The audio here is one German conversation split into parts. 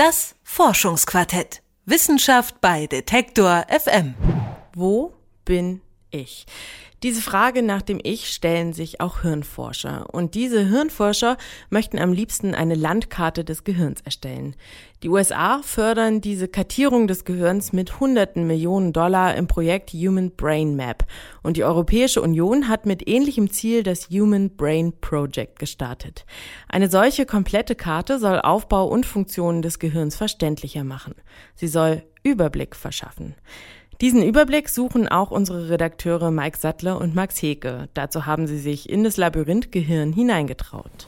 Das Forschungsquartett. Wissenschaft bei Detektor FM. Wo bin ich? Diese Frage nach dem Ich stellen sich auch Hirnforscher. Und diese Hirnforscher möchten am liebsten eine Landkarte des Gehirns erstellen. Die USA fördern diese Kartierung des Gehirns mit hunderten Millionen Dollar im Projekt Human Brain Map. Und die Europäische Union hat mit ähnlichem Ziel das Human Brain Project gestartet. Eine solche komplette Karte soll Aufbau und Funktionen des Gehirns verständlicher machen. Sie soll Überblick verschaffen. Diesen Überblick suchen auch unsere Redakteure Mike Sattler und Max Heke. Dazu haben sie sich in das Labyrinth Gehirn hineingetraut.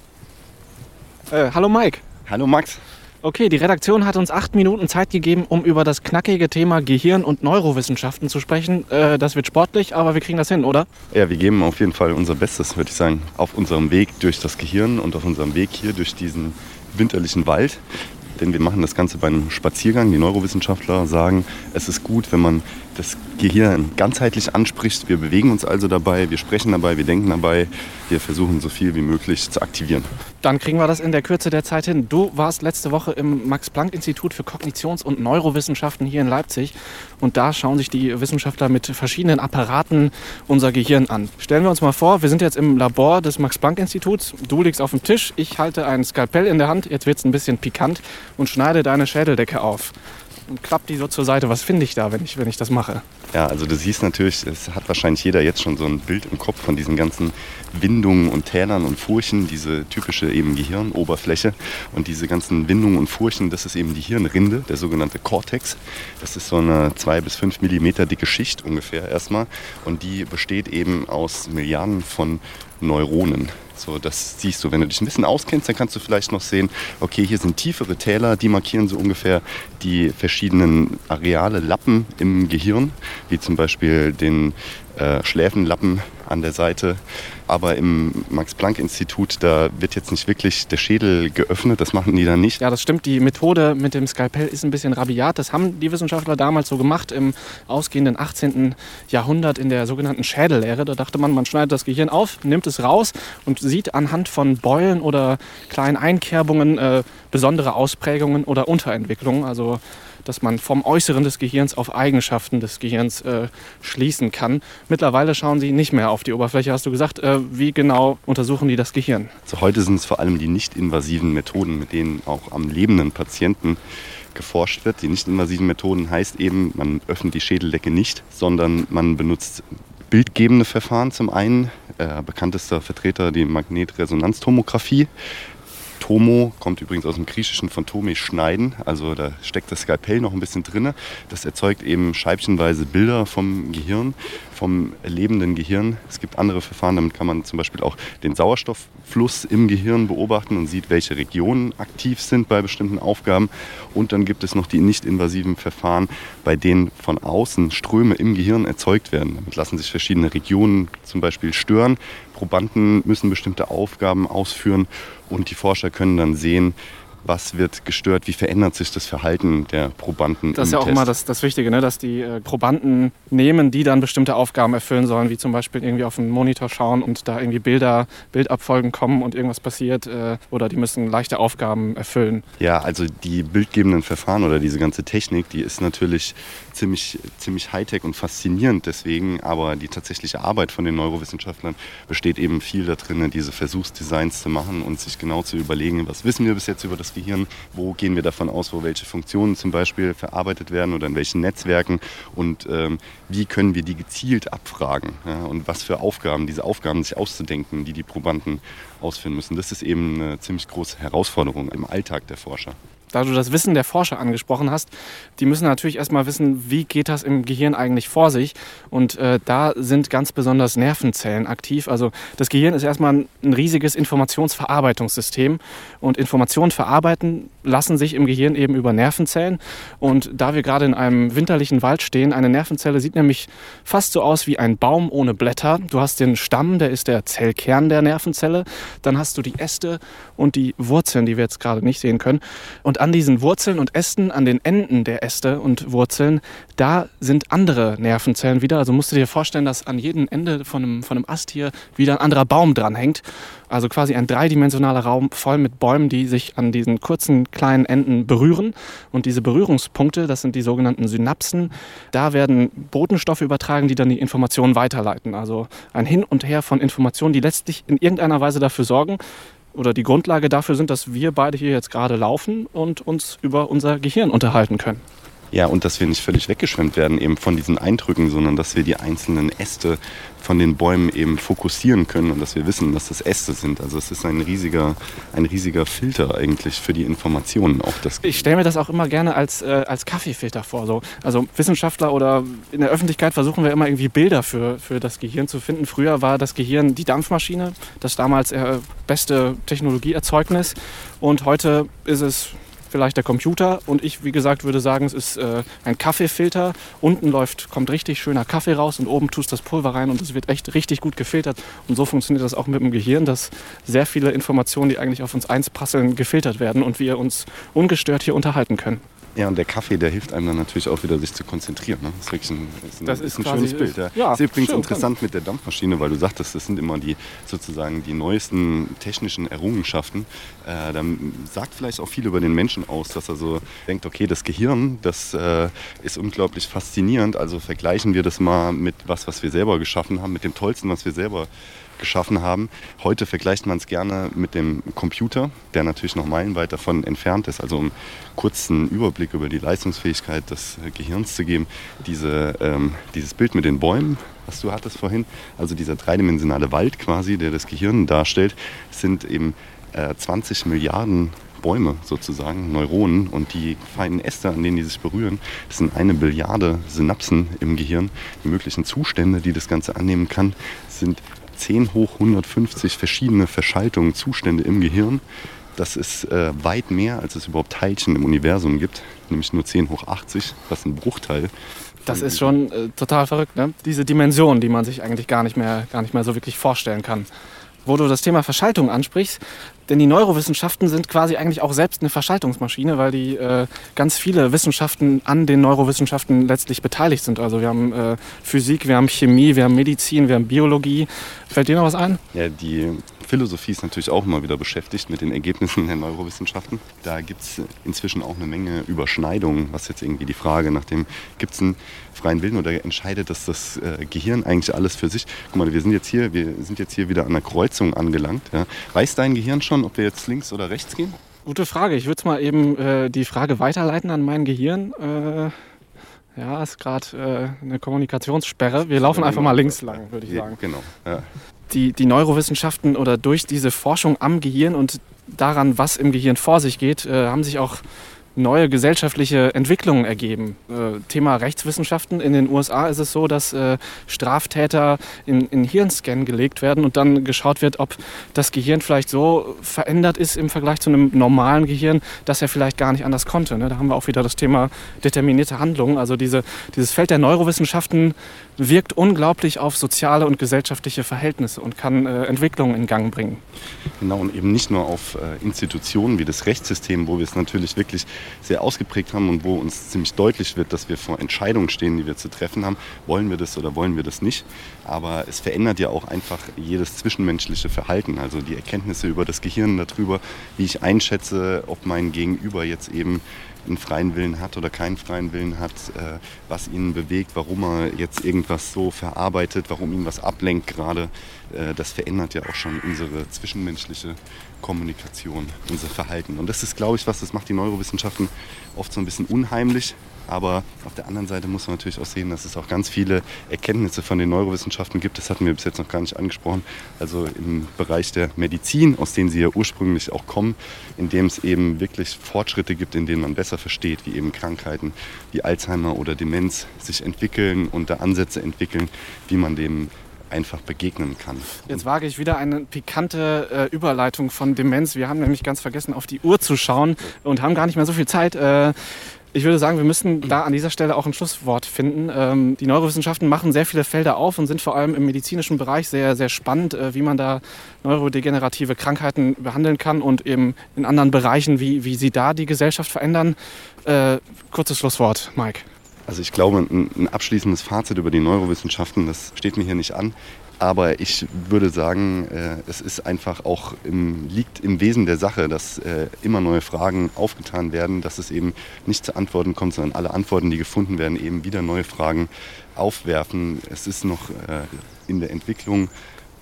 Äh, hallo Mike. Hallo Max. Okay, die Redaktion hat uns acht Minuten Zeit gegeben, um über das knackige Thema Gehirn und Neurowissenschaften zu sprechen. Äh, das wird sportlich, aber wir kriegen das hin, oder? Ja, wir geben auf jeden Fall unser Bestes, würde ich sagen, auf unserem Weg durch das Gehirn und auf unserem Weg hier durch diesen winterlichen Wald denn wir machen das Ganze bei einem Spaziergang. Die Neurowissenschaftler sagen, es ist gut, wenn man das Gehirn ganzheitlich anspricht. Wir bewegen uns also dabei, wir sprechen dabei, wir denken dabei, wir versuchen so viel wie möglich zu aktivieren. Dann kriegen wir das in der Kürze der Zeit hin. Du warst letzte Woche im Max-Planck-Institut für Kognitions- und Neurowissenschaften hier in Leipzig und da schauen sich die Wissenschaftler mit verschiedenen Apparaten unser Gehirn an. Stellen wir uns mal vor, wir sind jetzt im Labor des Max-Planck-Instituts. Du liegst auf dem Tisch, ich halte ein Skalpell in der Hand, jetzt wird es ein bisschen pikant und schneide deine Schädeldecke auf und klappe die so zur Seite. Was finde ich da, wenn ich, wenn ich das mache? Ja, also du siehst natürlich, es hat wahrscheinlich jeder jetzt schon so ein Bild im Kopf von diesen ganzen Windungen und Tälern und Furchen, diese typische eben Gehirnoberfläche. Und diese ganzen Windungen und Furchen, das ist eben die Hirnrinde, der sogenannte Cortex. Das ist so eine zwei bis fünf Millimeter dicke Schicht ungefähr erstmal. Und die besteht eben aus Milliarden von Neuronen. So, das siehst du. Wenn du dich ein bisschen auskennst, dann kannst du vielleicht noch sehen, okay, hier sind tiefere Täler, die markieren so ungefähr die verschiedenen Areale, Lappen im Gehirn, wie zum Beispiel den äh, Schläfenlappen an der Seite. Aber im Max-Planck-Institut, da wird jetzt nicht wirklich der Schädel geöffnet, das machen die dann nicht. Ja, das stimmt. Die Methode mit dem Skalpell ist ein bisschen rabiat. Das haben die Wissenschaftler damals so gemacht im ausgehenden 18. Jahrhundert in der sogenannten Schädellehre. Da dachte man, man schneidet das Gehirn auf, nimmt es raus und sieht anhand von Beulen oder kleinen Einkerbungen äh, besondere Ausprägungen oder Unterentwicklungen. Also dass man vom Äußeren des Gehirns auf Eigenschaften des Gehirns äh, schließen kann. Mittlerweile schauen sie nicht mehr auf die Oberfläche, hast du gesagt. Äh, wie genau untersuchen die das Gehirn? Also heute sind es vor allem die nicht-invasiven Methoden, mit denen auch am lebenden Patienten geforscht wird. Die nicht-invasiven Methoden heißt eben, man öffnet die Schädeldecke nicht, sondern man benutzt bildgebende Verfahren zum einen. Äh, bekanntester Vertreter die Magnetresonanztomographie. Tomo kommt übrigens aus dem Griechischen von Tome schneiden, also da steckt das Skalpell noch ein bisschen drin. Das erzeugt eben scheibchenweise Bilder vom Gehirn, vom lebenden Gehirn. Es gibt andere Verfahren, damit kann man zum Beispiel auch den Sauerstofffluss im Gehirn beobachten und sieht, welche Regionen aktiv sind bei bestimmten Aufgaben. Und dann gibt es noch die nicht-invasiven Verfahren, bei denen von außen Ströme im Gehirn erzeugt werden. Damit lassen sich verschiedene Regionen zum Beispiel stören. Probanden müssen bestimmte Aufgaben ausführen und die Forscher können dann sehen, was wird gestört, wie verändert sich das Verhalten der Probanden. Das ist ja auch Test. immer das, das Wichtige, ne? dass die äh, Probanden nehmen, die dann bestimmte Aufgaben erfüllen sollen, wie zum Beispiel irgendwie auf einen Monitor schauen und da irgendwie Bilder, Bildabfolgen kommen und irgendwas passiert äh, oder die müssen leichte Aufgaben erfüllen. Ja, also die bildgebenden Verfahren oder diese ganze Technik, die ist natürlich ziemlich, ziemlich Hightech und faszinierend deswegen, aber die tatsächliche Arbeit von den Neurowissenschaftlern besteht eben viel darin, diese Versuchsdesigns zu machen und sich genau zu überlegen, was wissen wir bis jetzt über das Gehirn, wo gehen wir davon aus, wo welche Funktionen zum Beispiel verarbeitet werden oder in welchen Netzwerken? Und ähm, wie können wir die gezielt abfragen? Ja, und was für Aufgaben, diese Aufgaben sich auszudenken, die die Probanden ausführen müssen. Das ist eben eine ziemlich große Herausforderung im Alltag der Forscher da du das Wissen der Forscher angesprochen hast, die müssen natürlich erstmal wissen, wie geht das im Gehirn eigentlich vor sich. Und äh, da sind ganz besonders Nervenzellen aktiv. Also das Gehirn ist erstmal ein, riesiges Informationsverarbeitungssystem. Und Informationen verarbeiten lassen sich im Gehirn eben über Nervenzellen. Und da wir gerade in einem winterlichen Wald stehen, eine Nervenzelle sieht nämlich fast so aus wie ein Baum ohne Blätter. Du hast den Stamm, der ist der Zellkern der Nervenzelle. Dann hast du die Äste und die Wurzeln, die wir jetzt gerade nicht sehen können. Und an diesen Wurzeln und Ästen, an den Enden der Äste und Wurzeln, da sind andere Nervenzellen wieder. Also musst du dir vorstellen, dass an jedem Ende von einem, von einem Ast hier wieder ein anderer Baum dranhängt. Also quasi ein dreidimensionaler Raum voll mit Bäumen, die sich an diesen kurzen kleinen Enden berühren. Und diese Berührungspunkte, das sind die sogenannten Synapsen, da werden Botenstoffe übertragen, die dann die Informationen weiterleiten. Also ein Hin und Her von Informationen, die letztlich in irgendeiner Weise dafür sorgen, oder die Grundlage dafür sind, dass wir beide hier jetzt gerade laufen und uns über unser Gehirn unterhalten können. Ja, und dass wir nicht völlig weggeschwemmt werden eben von diesen Eindrücken, sondern dass wir die einzelnen Äste von den Bäumen eben fokussieren können und dass wir wissen, dass das Äste sind. Also es ist ein riesiger, ein riesiger Filter eigentlich für die Informationen. Auch das ich stelle mir das auch immer gerne als, äh, als Kaffeefilter vor. So. Also Wissenschaftler oder in der Öffentlichkeit versuchen wir immer irgendwie Bilder für, für das Gehirn zu finden. Früher war das Gehirn die Dampfmaschine, das damals äh, beste Technologieerzeugnis. Und heute ist es vielleicht der Computer. Und ich, wie gesagt, würde sagen, es ist äh, ein Kaffeefilter. Unten läuft, kommt richtig schöner Kaffee raus und oben tust das Pulver rein und es wird echt richtig gut gefiltert. Und so funktioniert das auch mit dem Gehirn, dass sehr viele Informationen, die eigentlich auf uns einsprasseln, gefiltert werden und wir uns ungestört hier unterhalten können. Ja, und der Kaffee, der hilft einem dann natürlich auch wieder, sich zu konzentrieren. Ne? Das ist wirklich ein, ist ein, das ist ein schönes Bild. Ja. Ja, ist übrigens schön, interessant mit der Dampfmaschine, weil du sagtest, das sind immer die sozusagen die neuesten technischen Errungenschaften. Äh, dann sagt vielleicht auch viel über den Menschen aus, dass er so denkt, okay, das Gehirn, das äh, ist unglaublich faszinierend. Also vergleichen wir das mal mit was, was wir selber geschaffen haben, mit dem Tollsten, was wir selber geschaffen haben. Heute vergleicht man es gerne mit dem Computer, der natürlich noch meilenweit davon entfernt ist. Also um kurzen Überblick über die Leistungsfähigkeit des Gehirns zu geben, diese, ähm, dieses Bild mit den Bäumen, was du hattest vorhin, also dieser dreidimensionale Wald quasi, der das Gehirn darstellt, sind eben äh, 20 Milliarden Bäume sozusagen, Neuronen und die feinen Äste, an denen die sich berühren, das sind eine Billiarde Synapsen im Gehirn. Die möglichen Zustände, die das Ganze annehmen kann, sind 10 hoch 150 verschiedene Verschaltungen, Zustände im Gehirn. Das ist äh, weit mehr, als es überhaupt Teilchen im Universum gibt, nämlich nur 10 hoch 80, was ein Bruchteil. Das ist schon äh, total verrückt, ne? Diese Dimension, die man sich eigentlich gar nicht mehr, gar nicht mehr so wirklich vorstellen kann. Wo du das Thema Verschaltung ansprichst, denn die Neurowissenschaften sind quasi eigentlich auch selbst eine Verschaltungsmaschine, weil die äh, ganz viele Wissenschaften an den Neurowissenschaften letztlich beteiligt sind. Also wir haben äh, Physik, wir haben Chemie, wir haben Medizin, wir haben Biologie. Fällt dir noch was ein? Ja, die Philosophie ist natürlich auch immer wieder beschäftigt mit den Ergebnissen der Neurowissenschaften. Da gibt es inzwischen auch eine Menge Überschneidungen, was jetzt irgendwie die Frage nach dem, gibt es einen freien Willen oder entscheidet das das äh, Gehirn eigentlich alles für sich? Guck mal, wir sind jetzt hier, wir sind jetzt hier wieder an der Kreuzung angelangt. Ja. Weiß dein Gehirn schon, ob wir jetzt links oder rechts gehen? Gute Frage. Ich würde mal eben äh, die Frage weiterleiten an mein Gehirn. Äh, ja, ist gerade äh, eine Kommunikationssperre. Wir laufen einfach mal links lang, würde ich sagen. Genau. Ja. Die, die Neurowissenschaften oder durch diese Forschung am Gehirn und daran, was im Gehirn vor sich geht, äh, haben sich auch neue gesellschaftliche Entwicklungen ergeben. Äh, Thema Rechtswissenschaften. In den USA ist es so, dass äh, Straftäter in, in Hirnscan gelegt werden und dann geschaut wird, ob das Gehirn vielleicht so verändert ist im Vergleich zu einem normalen Gehirn, dass er vielleicht gar nicht anders konnte. Ne? Da haben wir auch wieder das Thema determinierte Handlungen. Also diese, dieses Feld der Neurowissenschaften wirkt unglaublich auf soziale und gesellschaftliche Verhältnisse und kann äh, Entwicklungen in Gang bringen. Genau, und eben nicht nur auf äh, Institutionen wie das Rechtssystem, wo wir es natürlich wirklich sehr ausgeprägt haben und wo uns ziemlich deutlich wird, dass wir vor Entscheidungen stehen, die wir zu treffen haben. Wollen wir das oder wollen wir das nicht? Aber es verändert ja auch einfach jedes zwischenmenschliche Verhalten. Also die Erkenntnisse über das Gehirn darüber, wie ich einschätze, ob mein Gegenüber jetzt eben einen freien Willen hat oder keinen freien Willen hat, äh, was ihn bewegt, warum er jetzt irgendwas so verarbeitet, warum ihn was ablenkt gerade. Äh, das verändert ja auch schon unsere zwischenmenschliche Kommunikation, unser Verhalten. Und das ist, glaube ich, was das macht die Neurowissenschaften oft so ein bisschen unheimlich. Aber auf der anderen Seite muss man natürlich auch sehen, dass es auch ganz viele Erkenntnisse von den Neurowissenschaften gibt. Das hatten wir bis jetzt noch gar nicht angesprochen. Also im Bereich der Medizin, aus denen sie ja ursprünglich auch kommen, in dem es eben wirklich Fortschritte gibt, in denen man besser versteht, wie eben Krankheiten wie Alzheimer oder Demenz sich entwickeln und da Ansätze entwickeln, wie man dem einfach begegnen kann. Jetzt wage ich wieder eine pikante äh, Überleitung von Demenz. Wir haben nämlich ganz vergessen, auf die Uhr zu schauen und haben gar nicht mehr so viel Zeit. Äh, Ich würde sagen, wir müssen da an dieser Stelle auch ein Schlusswort finden. Ähm, die Neurowissenschaften machen sehr viele Felder auf und sind vor allem im medizinischen Bereich sehr, sehr spannend, äh, wie man da neurodegenerative Krankheiten behandeln kann und eben in anderen Bereichen, wie, wie sie da die Gesellschaft verändern. Äh, kurzes Schlusswort, Mike. Also ich glaube, ein, abschließendes Fazit über die Neurowissenschaften, das steht mir hier nicht an. Aber ich würde sagen, äh, es ist einfach auch im, liegt im Wesen der Sache, dass äh, immer neue Fragen aufgetan werden, dass es eben nicht zu Antworten kommt, sondern alle Antworten, die gefunden werden, eben wieder neue Fragen aufwerfen. Es ist noch äh, in der Entwicklung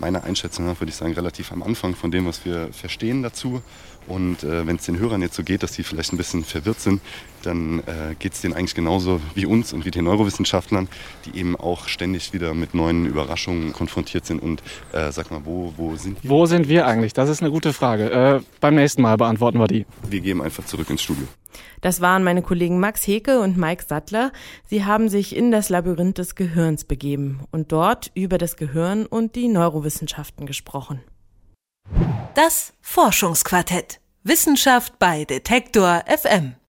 meiner Einschätzung nach, würde ich sagen, relativ am Anfang von dem, was wir verstehen dazu. Und äh, wenn es den Hörern jetzt so geht, dass die vielleicht ein bisschen verwirrt sind, dann äh, geht es denen eigentlich genauso wie uns und wie den Neurowissenschaftlern, die eben auch ständig wieder mit neuen Überraschungen konfrontiert sind. Und äh, sag mal, wo, wo sind wir? Wo sind wir eigentlich? Das ist eine gute Frage. Äh, beim nächsten Mal beantworten wir die. Wir gehen einfach zurück ins Studio. Das waren meine Kollegen Max Heke und Mike Sattler. Sie haben sich in das Labyrinth des Gehirns begeben und dort über das Gehirn und die Neurowissenschaften gesprochen. Das Forschungsquartett. Wissenschaft bei Detektor FM.